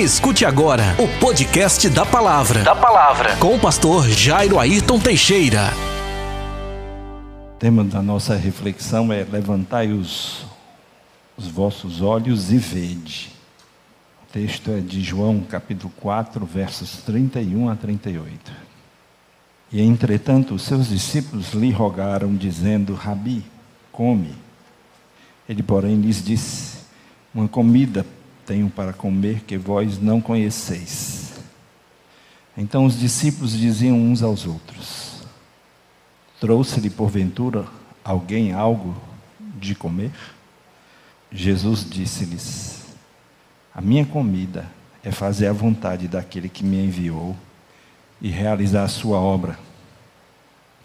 Escute agora o podcast da Palavra. Da Palavra. Com o pastor Jairo Ayrton Teixeira. O tema da nossa reflexão é: Levantai os, os vossos olhos e vede. O texto é de João, capítulo 4, versos 31 a 38. E entretanto, os seus discípulos lhe rogaram, dizendo: Rabi, come. Ele, porém, lhes disse: Uma comida tenho para comer que vós não conheceis. Então os discípulos diziam uns aos outros: Trouxe-lhe porventura alguém algo de comer? Jesus disse-lhes: A minha comida é fazer a vontade daquele que me enviou e realizar a sua obra.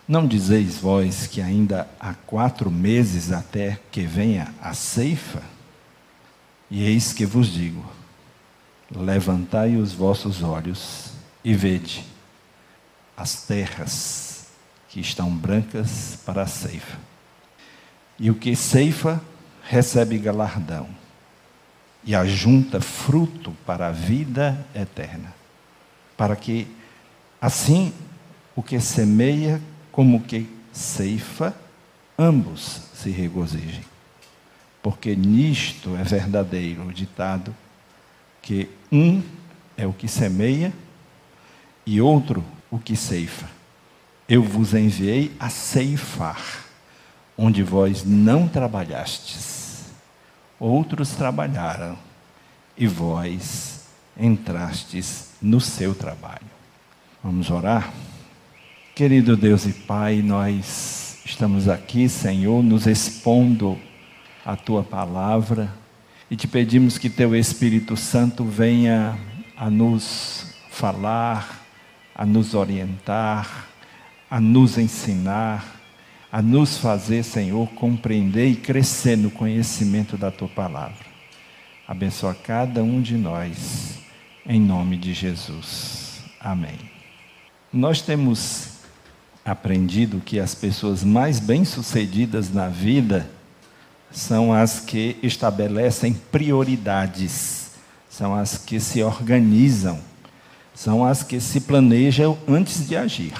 Não dizeis vós que ainda há quatro meses até que venha a ceifa? E eis que vos digo: levantai os vossos olhos e vede as terras que estão brancas para a ceifa. E o que ceifa recebe galardão, e ajunta fruto para a vida eterna, para que assim o que semeia como o que ceifa, ambos se regozijem porque nisto é verdadeiro o ditado que um é o que semeia e outro o que ceifa. Eu vos enviei a ceifar, onde vós não trabalhastes. Outros trabalharam, e vós entrastes no seu trabalho. Vamos orar? Querido Deus e Pai, nós estamos aqui, Senhor, nos expondo a tua palavra e te pedimos que teu Espírito Santo venha a nos falar, a nos orientar, a nos ensinar, a nos fazer, Senhor, compreender e crescer no conhecimento da tua palavra. Abençoa cada um de nós, em nome de Jesus. Amém. Nós temos aprendido que as pessoas mais bem-sucedidas na vida são as que estabelecem prioridades, são as que se organizam, são as que se planejam antes de agir.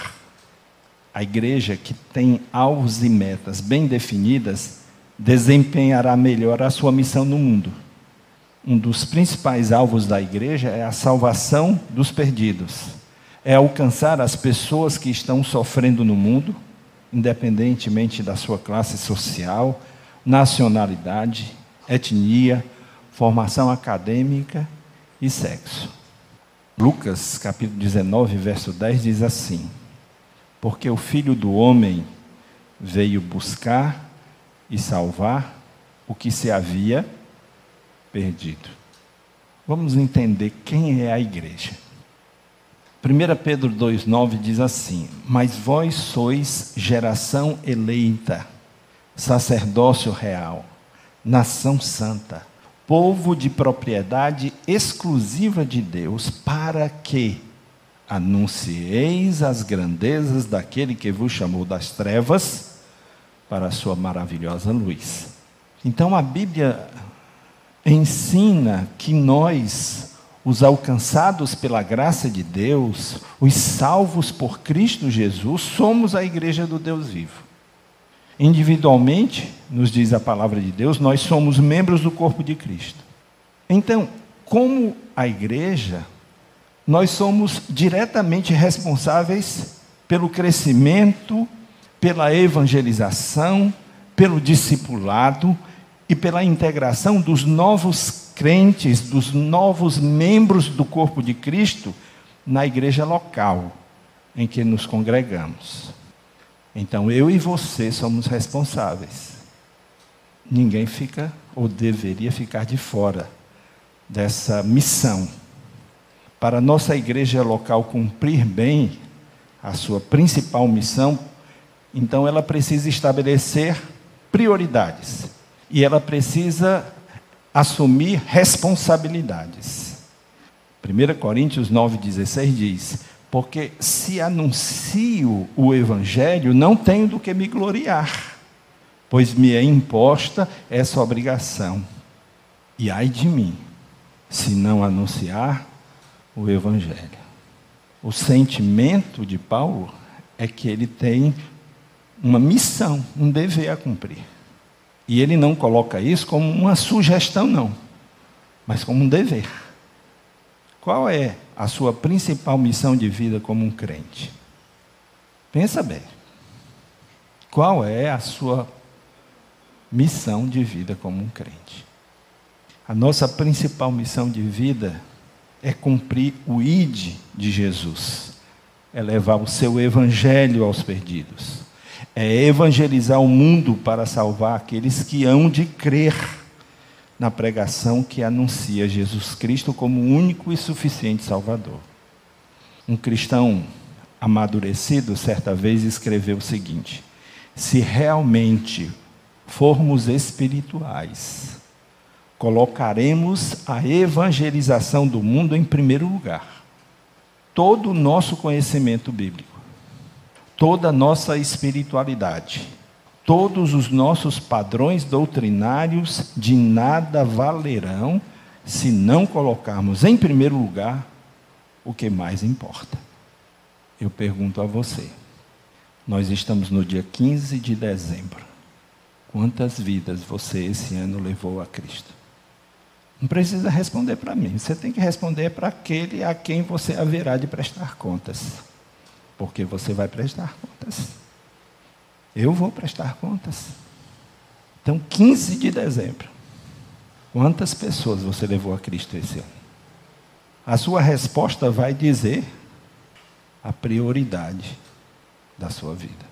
A igreja que tem alvos e metas bem definidas desempenhará melhor a sua missão no mundo. Um dos principais alvos da igreja é a salvação dos perdidos. É alcançar as pessoas que estão sofrendo no mundo, independentemente da sua classe social, nacionalidade, etnia, formação acadêmica e sexo. Lucas, capítulo 19, verso 10 diz assim: Porque o filho do homem veio buscar e salvar o que se havia perdido. Vamos entender quem é a igreja. 1 Pedro 2,9 diz assim: Mas vós sois geração eleita sacerdócio real, nação santa, povo de propriedade exclusiva de Deus, para que anuncieis as grandezas daquele que vos chamou das trevas para a sua maravilhosa luz. Então a Bíblia ensina que nós, os alcançados pela graça de Deus, os salvos por Cristo Jesus, somos a igreja do Deus vivo. Individualmente, nos diz a palavra de Deus, nós somos membros do corpo de Cristo. Então, como a igreja, nós somos diretamente responsáveis pelo crescimento, pela evangelização, pelo discipulado e pela integração dos novos crentes, dos novos membros do corpo de Cristo na igreja local em que nos congregamos. Então eu e você somos responsáveis. Ninguém fica ou deveria ficar de fora dessa missão. Para nossa igreja local cumprir bem a sua principal missão, então ela precisa estabelecer prioridades e ela precisa assumir responsabilidades. 1 Coríntios 9,16 diz: porque se anuncio o Evangelho, não tenho do que me gloriar, pois me é imposta essa obrigação. E ai de mim, se não anunciar o Evangelho. O sentimento de Paulo é que ele tem uma missão, um dever a cumprir. E ele não coloca isso como uma sugestão, não, mas como um dever. Qual é a sua principal missão de vida como um crente? Pensa bem. Qual é a sua missão de vida como um crente? A nossa principal missão de vida é cumprir o ID de Jesus, é levar o seu evangelho aos perdidos, é evangelizar o mundo para salvar aqueles que hão de crer na pregação que anuncia Jesus Cristo como único e suficiente Salvador. Um cristão amadurecido, certa vez, escreveu o seguinte: se realmente formos espirituais, colocaremos a evangelização do mundo em primeiro lugar. Todo o nosso conhecimento bíblico, toda a nossa espiritualidade, todos os nossos padrões doutrinários de nada valerão se não colocarmos em primeiro lugar o que mais importa. Eu pergunto a você, nós estamos no dia 15 de dezembro. Quantas vidas você esse ano levou a Cristo? Não precisa responder para mim, você tem que responder para aquele a quem você haverá de prestar contas. Porque você vai prestar contas. Eu vou prestar contas. Então, 15 de dezembro. Quantas pessoas você levou a Cristo esse ano? A sua resposta vai dizer a prioridade da sua vida.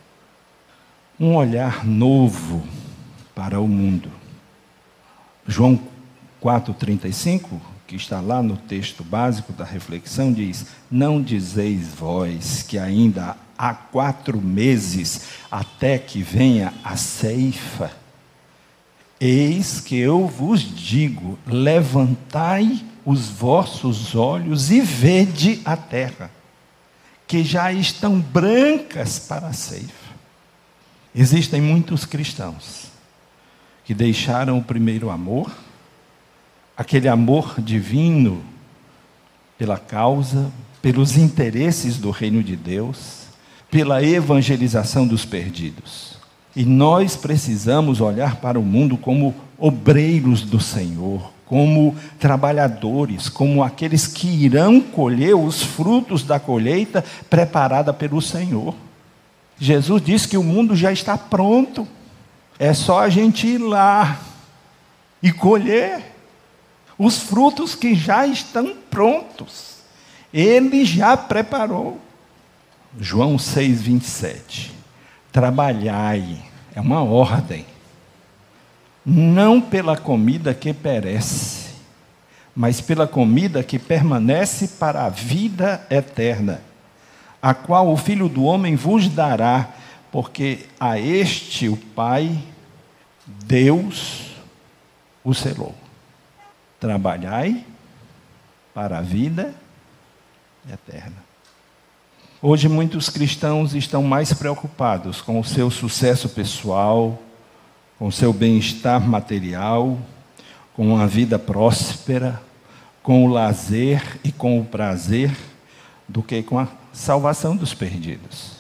Um olhar novo para o mundo. João 4,35, que está lá no texto básico da reflexão, diz: Não dizeis vós que ainda há quatro meses até que venha a ceifa. Eis que eu vos digo: levantai os vossos olhos e vede a terra, que já estão brancas para a ceifa. Existem muitos cristãos que deixaram o primeiro amor aquele amor divino pela causa, pelos interesses do reino de Deus, pela evangelização dos perdidos. E nós precisamos olhar para o mundo como obreiros do Senhor, como trabalhadores, como aqueles que irão colher os frutos da colheita preparada pelo Senhor. Jesus disse que o mundo já está pronto, é só a gente ir lá e colher os frutos que já estão prontos. Ele já preparou. João 6, 27. Trabalhai, é uma ordem, não pela comida que perece, mas pela comida que permanece para a vida eterna, a qual o Filho do Homem vos dará, porque a este o Pai, Deus, o selou. Trabalhai para a vida eterna. Hoje, muitos cristãos estão mais preocupados com o seu sucesso pessoal, com o seu bem-estar material, com a vida próspera, com o lazer e com o prazer, do que com a salvação dos perdidos.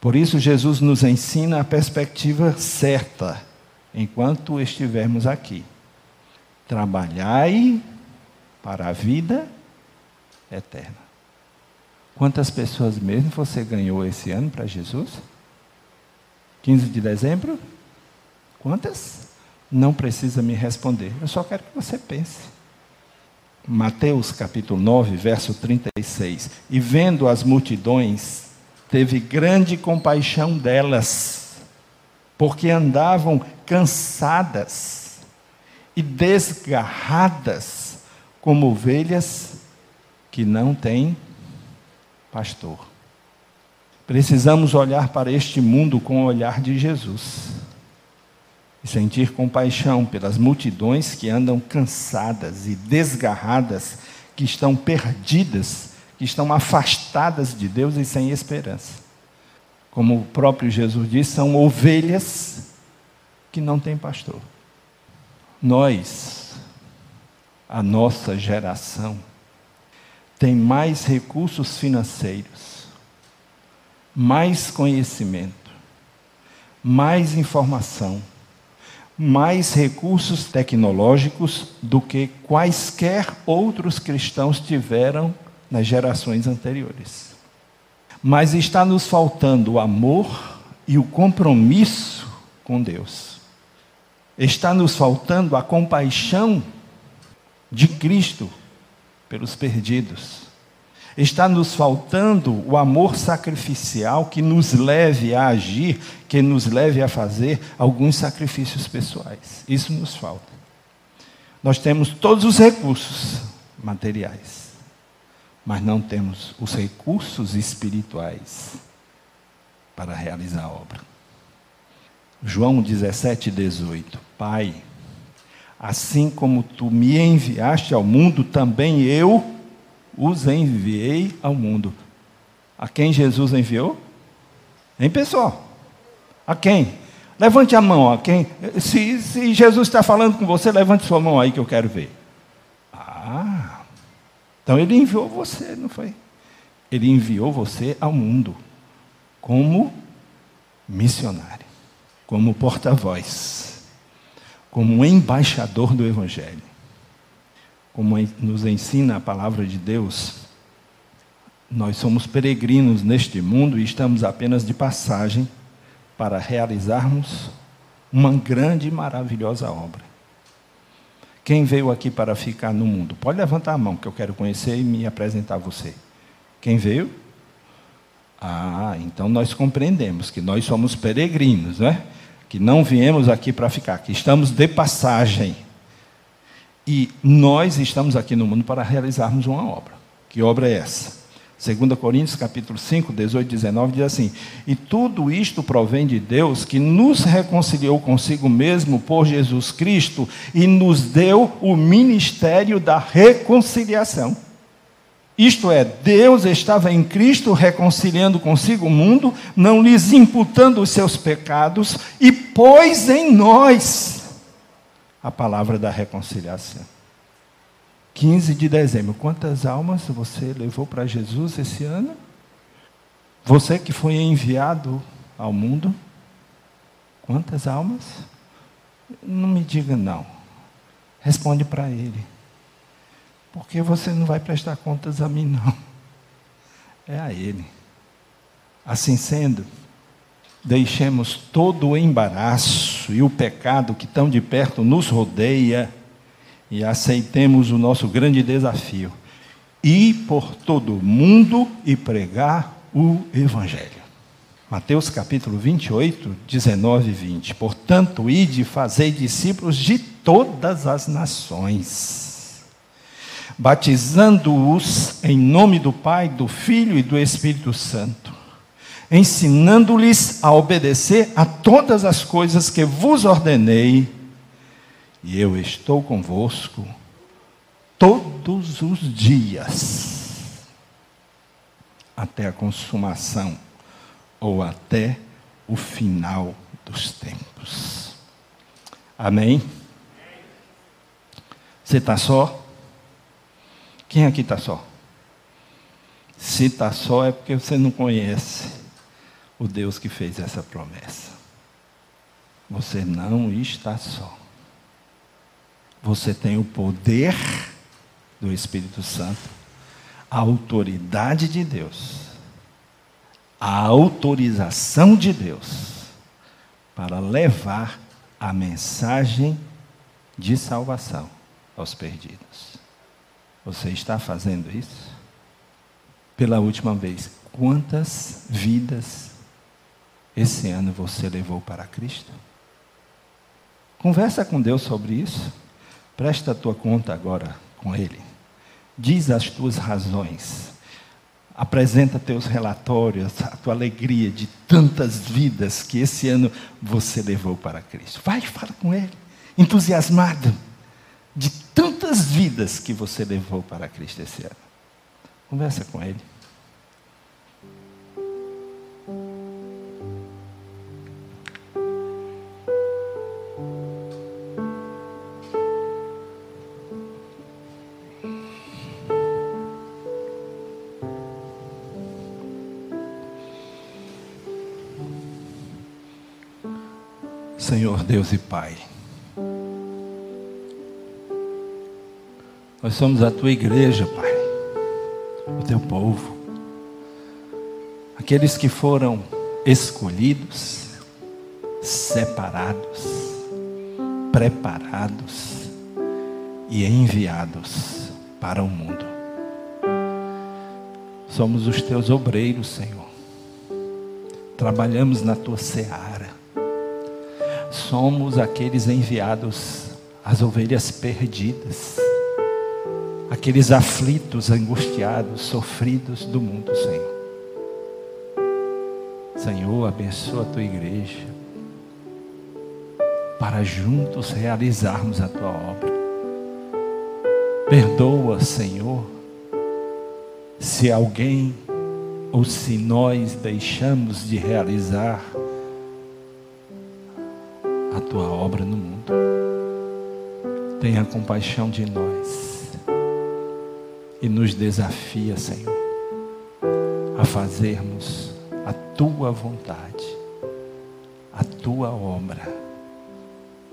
Por isso, Jesus nos ensina a perspectiva certa enquanto estivermos aqui. Trabalhai para a vida eterna. Quantas pessoas mesmo você ganhou esse ano para Jesus? 15 de dezembro? Quantas? Não precisa me responder. Eu só quero que você pense. Mateus capítulo 9, verso 36. E vendo as multidões, teve grande compaixão delas, porque andavam cansadas e desgarradas como ovelhas que não têm pastor. Precisamos olhar para este mundo com o olhar de Jesus e sentir compaixão pelas multidões que andam cansadas e desgarradas, que estão perdidas, que estão afastadas de Deus e sem esperança. Como o próprio Jesus disse, são ovelhas que não têm pastor nós a nossa geração tem mais recursos financeiros, mais conhecimento, mais informação, mais recursos tecnológicos do que quaisquer outros cristãos tiveram nas gerações anteriores. Mas está nos faltando o amor e o compromisso com Deus. Está nos faltando a compaixão de Cristo pelos perdidos. Está nos faltando o amor sacrificial que nos leve a agir, que nos leve a fazer alguns sacrifícios pessoais. Isso nos falta. Nós temos todos os recursos materiais, mas não temos os recursos espirituais para realizar a obra. João 17, 18. Pai, assim como tu me enviaste ao mundo, também eu os enviei ao mundo. A quem Jesus enviou? Em pessoal. A quem? Levante a mão, a quem? Se, se Jesus está falando com você, levante sua mão aí que eu quero ver. Ah, então ele enviou você, não foi? Ele enviou você ao mundo como missionário, como porta-voz, como embaixador do Evangelho como nos ensina a palavra de Deus, nós somos peregrinos neste mundo e estamos apenas de passagem para realizarmos uma grande e maravilhosa obra. Quem veio aqui para ficar no mundo? Pode levantar a mão que eu quero conhecer e me apresentar a você. Quem veio? Ah, então nós compreendemos que nós somos peregrinos, né? Que não viemos aqui para ficar, que estamos de passagem. E nós estamos aqui no mundo para realizarmos uma obra. Que obra é essa? 2 Coríntios capítulo 5, 18 e 19 diz assim: E tudo isto provém de Deus, que nos reconciliou consigo mesmo por Jesus Cristo e nos deu o ministério da reconciliação. Isto é, Deus estava em Cristo reconciliando consigo o mundo, não lhes imputando os seus pecados, e pôs em nós a palavra da reconciliação. 15 de dezembro. Quantas almas você levou para Jesus esse ano? Você que foi enviado ao mundo? Quantas almas? Não me diga não. Responde para ele. Porque você não vai prestar contas a mim, não. É a ele. Assim sendo, deixemos todo o embaraço e o pecado que tão de perto nos rodeia e aceitemos o nosso grande desafio: ir por todo o mundo e pregar o Evangelho. Mateus capítulo 28, 19 e 20. Portanto, ide e fazei discípulos de todas as nações, batizando-os em nome do Pai, do Filho e do Espírito Santo ensinando-lhes a obedecer a todas as coisas que vos ordenei, e eu estou convosco todos os dias, até a consumação, ou até o final dos tempos. Amém? Você está só? Quem aqui está só? Se está só é porque você não conhece o Deus que fez essa promessa. Você não está só. Você tem o poder do Espírito Santo, a autoridade de Deus, a autorização de Deus para levar a mensagem de salvação aos perdidos. Você está fazendo isso? Pela última vez, quantas vidas esse ano você levou para Cristo? Conversa com Deus sobre isso. Presta a tua conta agora com Ele. Diz as tuas razões. Apresenta teus relatórios, a tua alegria de tantas vidas que esse ano você levou para Cristo. Vai, fala com Ele, entusiasmado de tantas vidas que você levou para Cristo esse ano. Conversa com Ele. Senhor Deus e Pai. Nós somos a tua igreja, Pai, o teu povo, aqueles que foram escolhidos, separados, preparados e enviados para o mundo. Somos os teus obreiros, Senhor. Trabalhamos na tua seara. Somos aqueles enviados, as ovelhas perdidas, aqueles aflitos, angustiados, sofridos do mundo, Senhor. Senhor, abençoa a tua igreja, para juntos realizarmos a tua obra. Perdoa, Senhor, se alguém ou se nós deixamos de realizar a tua obra no mundo. Tenha compaixão de nós e nos desafia, Senhor, a fazermos a tua vontade, a tua obra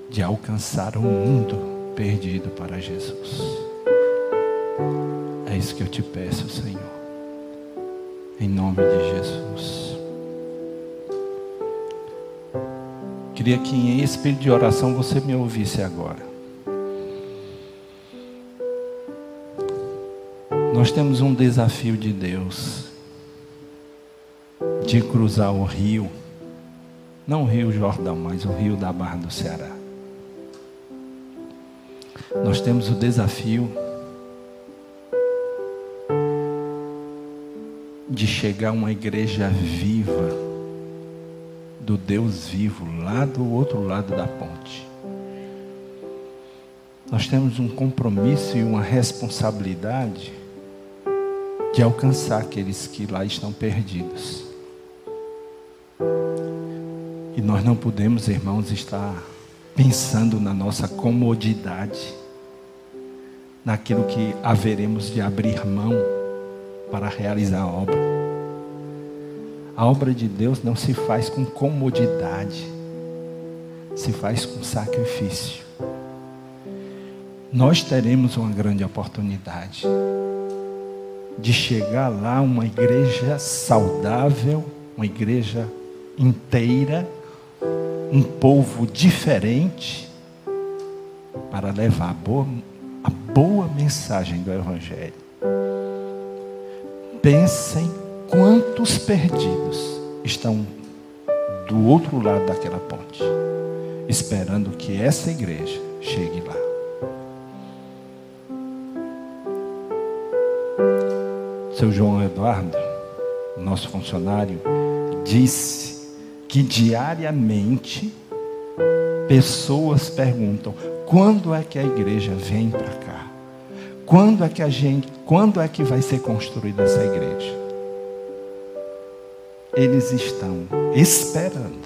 de alcançar o mundo perdido para Jesus. É isso que eu te peço, Senhor. Em nome de Jesus. Queria que em espírito de oração você me ouvisse agora. Nós temos um desafio de Deus de cruzar o rio, não o rio Jordão, mas o rio da Barra do Ceará. Nós temos o desafio de chegar a uma igreja viva do Deus vivo lá do outro lado da ponte. Nós temos um compromisso e uma responsabilidade de alcançar aqueles que lá estão perdidos. E nós não podemos, irmãos, estar pensando na nossa comodidade, naquilo que haveremos de abrir mão para realizar a obra. A obra de Deus não se faz com comodidade, se faz com sacrifício. Nós teremos uma grande oportunidade de chegar lá uma igreja saudável, uma igreja inteira, um povo diferente, para levar a boa, a boa mensagem do Evangelho. Pensem quantos perdidos estão do outro lado daquela ponte, esperando que essa igreja chegue lá. Seu João Eduardo, nosso funcionário, disse que diariamente pessoas perguntam: quando é que a igreja vem para cá? Quando é que a gente, quando é que vai ser construída essa igreja? Eles estão esperando.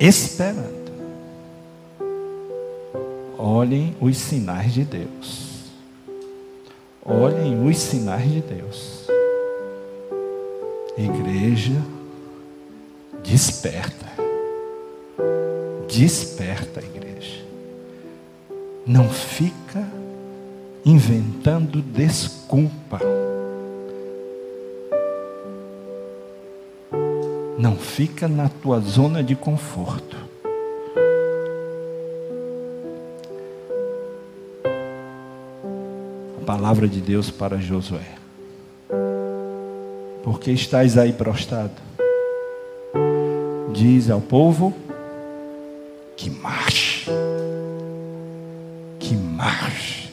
Esperando. Olhem os sinais de Deus. Olhem os sinais de Deus. Igreja, desperta. Desperta, igreja. Não fica inventando desculpa. Não fica na tua zona de conforto. Palavra de Deus para Josué. Porque estás aí prostrado? Diz ao povo que marche marche.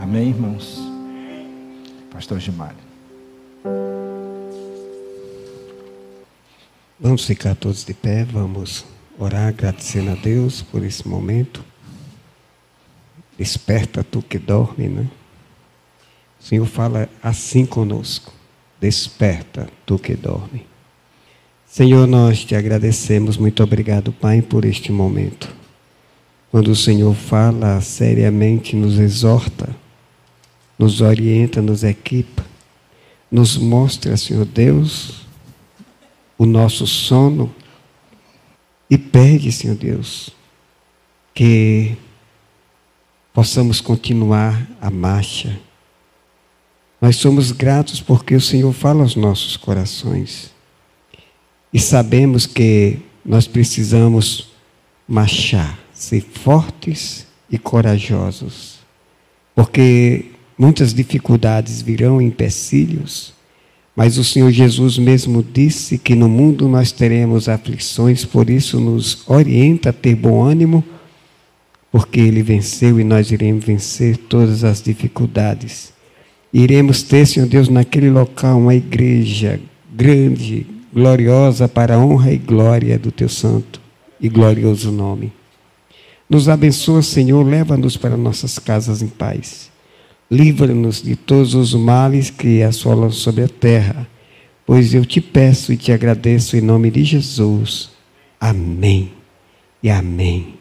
Amém, irmãos? Pastor Gimário. Vamos ficar todos de pé, vamos orar agradecendo a Deus por esse momento. Desperta tu que dorme, né? O Senhor fala assim conosco. Desperta tu que dorme. Senhor, nós te agradecemos. Muito obrigado, Pai, por este momento. Quando o Senhor fala seriamente, nos exorta, nos orienta, nos equipa, nos mostra, Senhor Deus, o nosso sono e pede, Senhor Deus, que possamos continuar a marcha. Nós somos gratos porque o Senhor fala aos nossos corações. E sabemos que nós precisamos marchar, ser fortes e corajosos. Porque muitas dificuldades virão, empecilhos, mas o Senhor Jesus mesmo disse que no mundo nós teremos aflições, por isso nos orienta a ter bom ânimo porque Ele venceu e nós iremos vencer todas as dificuldades. Iremos ter, Senhor Deus, naquele local uma igreja grande, gloriosa para a honra e glória do Teu santo e glorioso nome. Nos abençoa, Senhor, leva-nos para nossas casas em paz. Livra-nos de todos os males que assolam sobre a terra, pois eu te peço e te agradeço em nome de Jesus. Amém e amém.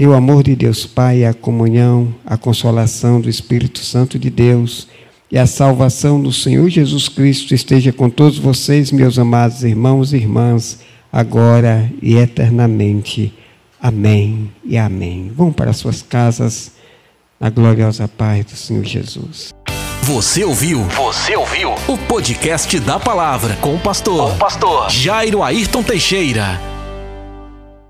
Que o amor de Deus Pai, a comunhão, a consolação do Espírito Santo de Deus e a salvação do Senhor Jesus Cristo esteja com todos vocês, meus amados irmãos e irmãs, agora e eternamente. Amém e amém. Vão para suas casas na gloriosa paz do Senhor Jesus. Você ouviu? Você ouviu? O podcast da palavra com o pastor, com o pastor Jairo Ayrton Teixeira.